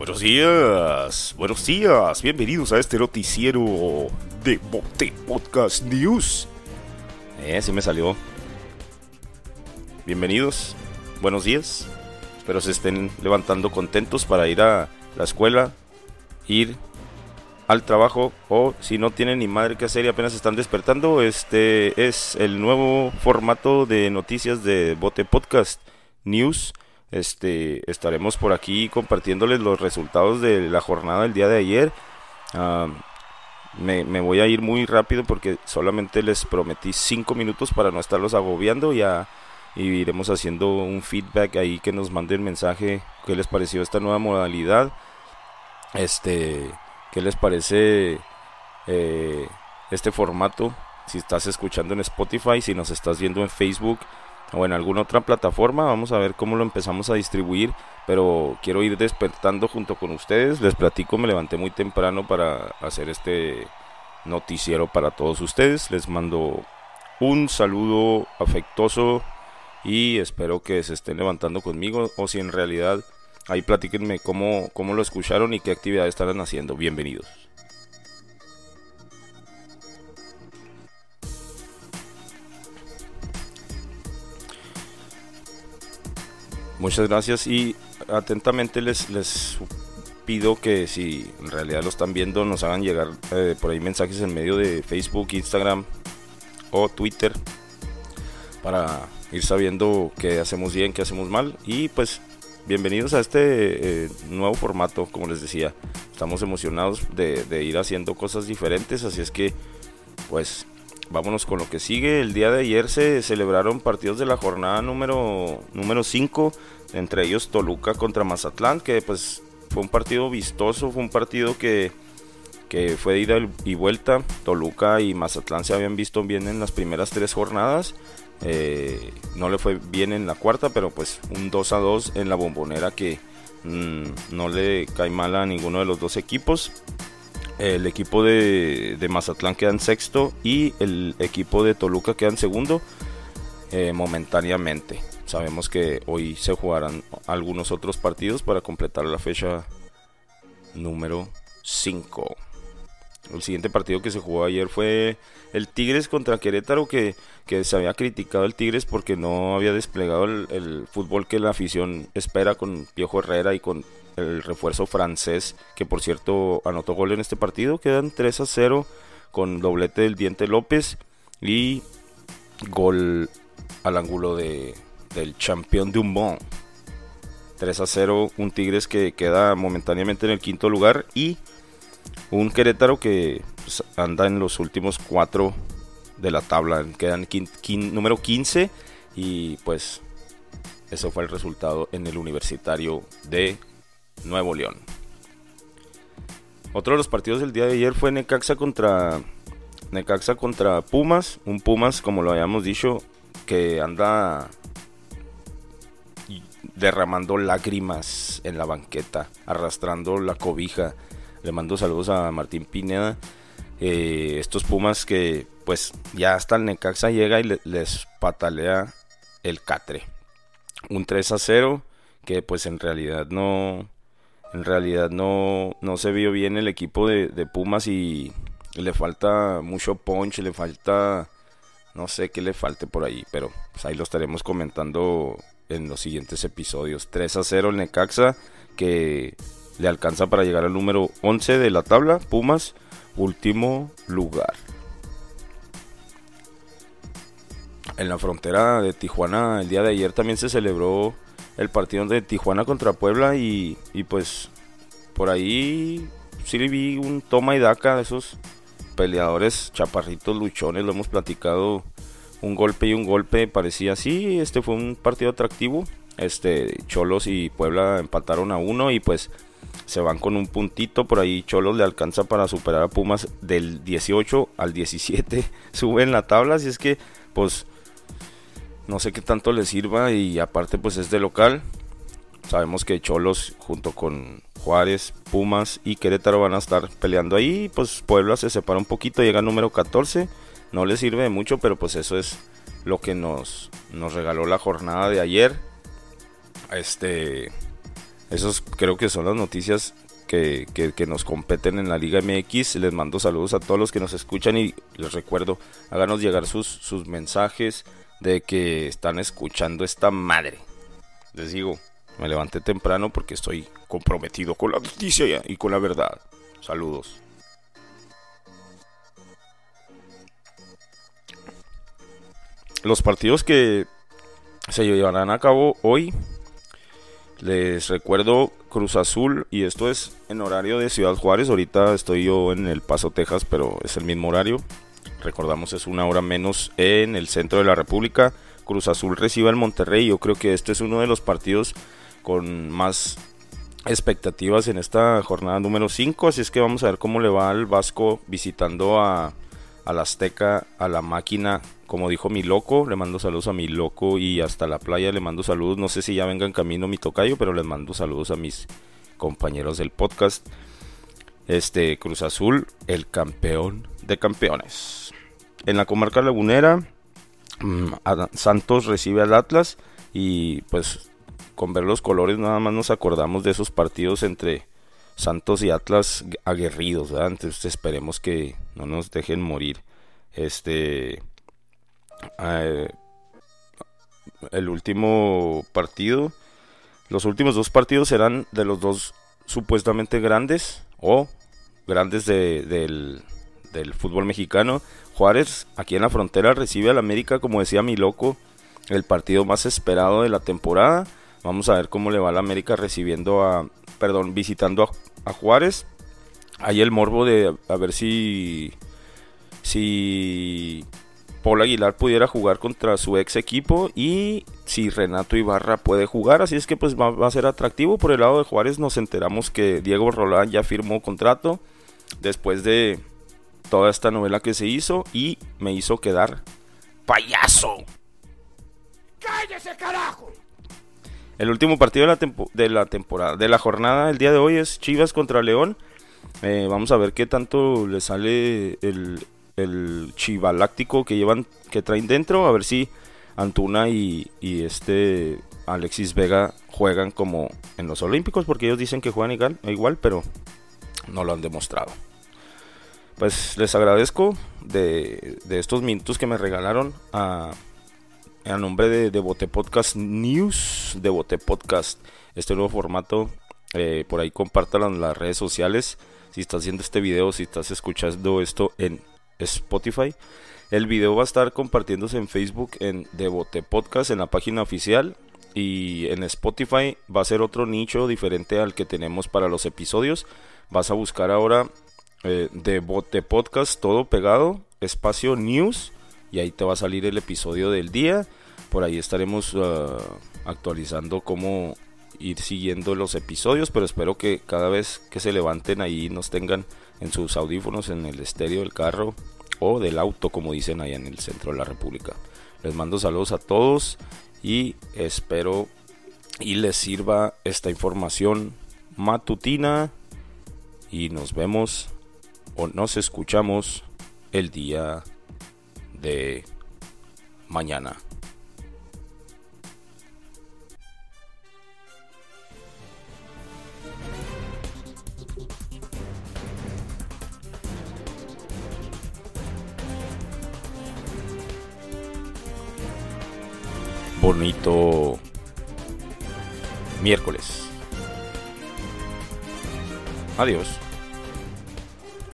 Buenos días, buenos días, bienvenidos a este noticiero de Bote Podcast News. Eh, sí me salió. Bienvenidos, buenos días. Espero se estén levantando contentos para ir a la escuela, ir al trabajo o si no tienen ni madre que hacer y apenas están despertando, este es el nuevo formato de noticias de Bote Podcast News. Este, estaremos por aquí compartiéndoles los resultados de la jornada del día de ayer. Ah, me, voy a ir muy rápido porque solamente les prometí 5 minutos para no estarlos agobiando. Ya y iremos haciendo un feedback ahí que nos manden mensaje qué les pareció esta nueva modalidad. Este ¿Qué les parece eh, este formato? Si estás escuchando en Spotify, si nos estás viendo en Facebook o en alguna otra plataforma, vamos a ver cómo lo empezamos a distribuir. Pero quiero ir despertando junto con ustedes. Les platico, me levanté muy temprano para hacer este noticiero para todos ustedes. Les mando un saludo afectuoso y espero que se estén levantando conmigo o si en realidad Ahí platíquenme cómo, cómo lo escucharon y qué actividades estarán haciendo. Bienvenidos. Muchas gracias y atentamente les, les pido que si en realidad lo están viendo nos hagan llegar eh, por ahí mensajes en medio de Facebook, Instagram o Twitter para ir sabiendo qué hacemos bien, qué hacemos mal y pues bienvenidos a este eh, nuevo formato, como les decía. Estamos emocionados de, ir haciendo cosas diferentes, así es que, pues, vámonos con lo que sigue. El día de ayer se celebraron partidos de la jornada número 5, entre ellos Toluca contra Mazatlán, que pues fue un partido vistoso, fue un partido que, que fue de ida y vuelta. Toluca y Mazatlán se habían visto bien en las primeras tres jornadas eh, no le fue bien en la cuarta, pero pues un 2 a 2 en la bombonera que mm, no le cae mal a ninguno de los dos equipos. El equipo de, Mazatlán queda en sexto y el equipo de Toluca queda en segundo eh, momentáneamente. Sabemos que hoy se jugarán algunos otros partidos para completar la fecha número 5. El siguiente partido que se jugó ayer fue el Tigres contra Querétaro, que, se había criticado el Tigres porque no había desplegado el, fútbol que la afición espera con Piojo Herrera y con el refuerzo francés, que por cierto anotó gol en este partido. Quedan 3 a 0 con doblete del Diente López y gol al ángulo de, del campeón Dumont. 3 a 0, un Tigres que queda momentáneamente en el quinto lugar y un Querétaro que pues, anda en los últimos cuatro de la tabla. Quedan número 15 y pues eso fue el resultado en el universitario de Nuevo León. Otro de los partidos del día de ayer fue Necaxa contra Necaxa contra Pumas, un Pumas como lo habíamos dicho que anda derramando lágrimas en la banqueta, arrastrando la cobija le mando saludos a Martín Pineda. Eh, estos Pumas que pues ya hasta el Necaxa llega y les patalea el Catre. Un 3 a 0 que pues en realidad no en realidad no, no se vio bien el equipo de, Pumas y le falta mucho punch, le falta no sé qué le falte por ahí, pero pues, ahí lo estaremos comentando en los siguientes episodios. 3 a 0 el Necaxa que le alcanza para llegar al número 11 de la tabla. Pumas, último lugar. En la frontera de Tijuana, el día de ayer también se celebró el partido de Tijuana contra Puebla y, pues por ahí sí vi un toma y daca de esos peleadores chaparritos luchones, lo hemos platicado un golpe y un golpe, parecía así, este fue un partido atractivo, este Cholos y Puebla empataron a uno y pues se van con un puntito, por ahí Cholos le alcanza para superar a Pumas del 18 al 17, sube en la tabla, así es que pues no sé qué tanto le sirva y aparte pues es de local. Sabemos que Cholos junto con Juárez, Pumas y Querétaro van a estar peleando ahí, pues Puebla se separa un poquito, llega número 14, no le sirve mucho, pero pues eso es lo que nos, nos regaló la jornada de ayer. Este Esos creo que son las noticias que, nos competen en la Liga MX. Les mando saludos a todos los que nos escuchan y les recuerdo, háganos llegar sus, sus mensajes de que están escuchando esta madre. Les digo, me levanté temprano porque estoy comprometido con la noticia y con la verdad. Saludos. Los partidos que se llevarán a cabo hoy, les recuerdo Cruz Azul y esto es en horario de Ciudad Juárez. Ahorita estoy yo en El Paso, Texas, pero es el mismo horario. Recordamos es una hora menos en el centro de la República. Cruz Azul recibe al Monterrey. Yo creo que este es uno de los partidos con más expectativas en esta jornada número 5. Así es que vamos a ver cómo le va al Vasco visitando a, la Azteca, a la máquina. Como dijo mi loco, le mando saludos a mi loco y hasta la playa le mando saludos. No sé si ya venga en camino mi tocayo, pero les mando saludos a mis compañeros del podcast. Este Cruz Azul, el campeón de campeones. En la comarca lagunera, mm, Santos recibe al Atlas y pues con ver los colores nada más nos acordamos de esos partidos entre Santos y Atlas aguerridos, Entonces esperemos que no nos dejen morir. Este eh, el último partido, los últimos dos partidos serán de los dos supuestamente grandes o grandes del, del fútbol mexicano. Juárez aquí en la frontera recibe al América, como decía mi loco, el partido más esperado de la temporada Vamos a ver cómo le va a la América recibiendo a, perdón, visitando a, Juárez. Hay el morbo de a ver si, si Paul Aguilar pudiera jugar contra su ex equipo y si Renato Ibarra puede jugar. Así es que pues va, a ser atractivo. Por el lado de Juárez nos enteramos que Diego Rolán ya firmó contrato después de toda esta novela que se hizo y me hizo quedar payaso. ¡Cállese carajo! El último partido de la, de la temporada, de la jornada, el día de hoy es Chivas contra León. Eh, vamos a ver qué tanto le sale el, el chivaláctico que llevan, que traen dentro. A ver si Antuna y, este Alexis Vega juegan como en los Olímpicos, porque ellos dicen que juegan igual, igual pero no lo han demostrado. Pues les agradezco de, de estos minutos que me regalaron a a nombre de, Bote Podcast News, de Bote Podcast, este nuevo formato. Eh, por ahí compártalo en las redes sociales. Si estás haciendo este video, si estás escuchando esto en Spotify. El video va a estar compartiéndose en Facebook en Devote Podcast en la página oficial y en Spotify va a ser otro nicho diferente al que tenemos para los episodios. Vas a buscar ahora eh, Devote Podcast todo pegado, espacio news y ahí te va a salir el episodio del día. Por ahí estaremos ah, actualizando cómo ir siguiendo los episodios, pero espero que cada vez que se levanten ahí nos tengan en sus audífonos, en el estéreo del carro o del auto, como dicen allá en el centro de la República. Les mando saludos a todos y espero y les sirva esta información matutina y nos vemos o nos escuchamos el día de mañana. Bonito miércoles. Adiós.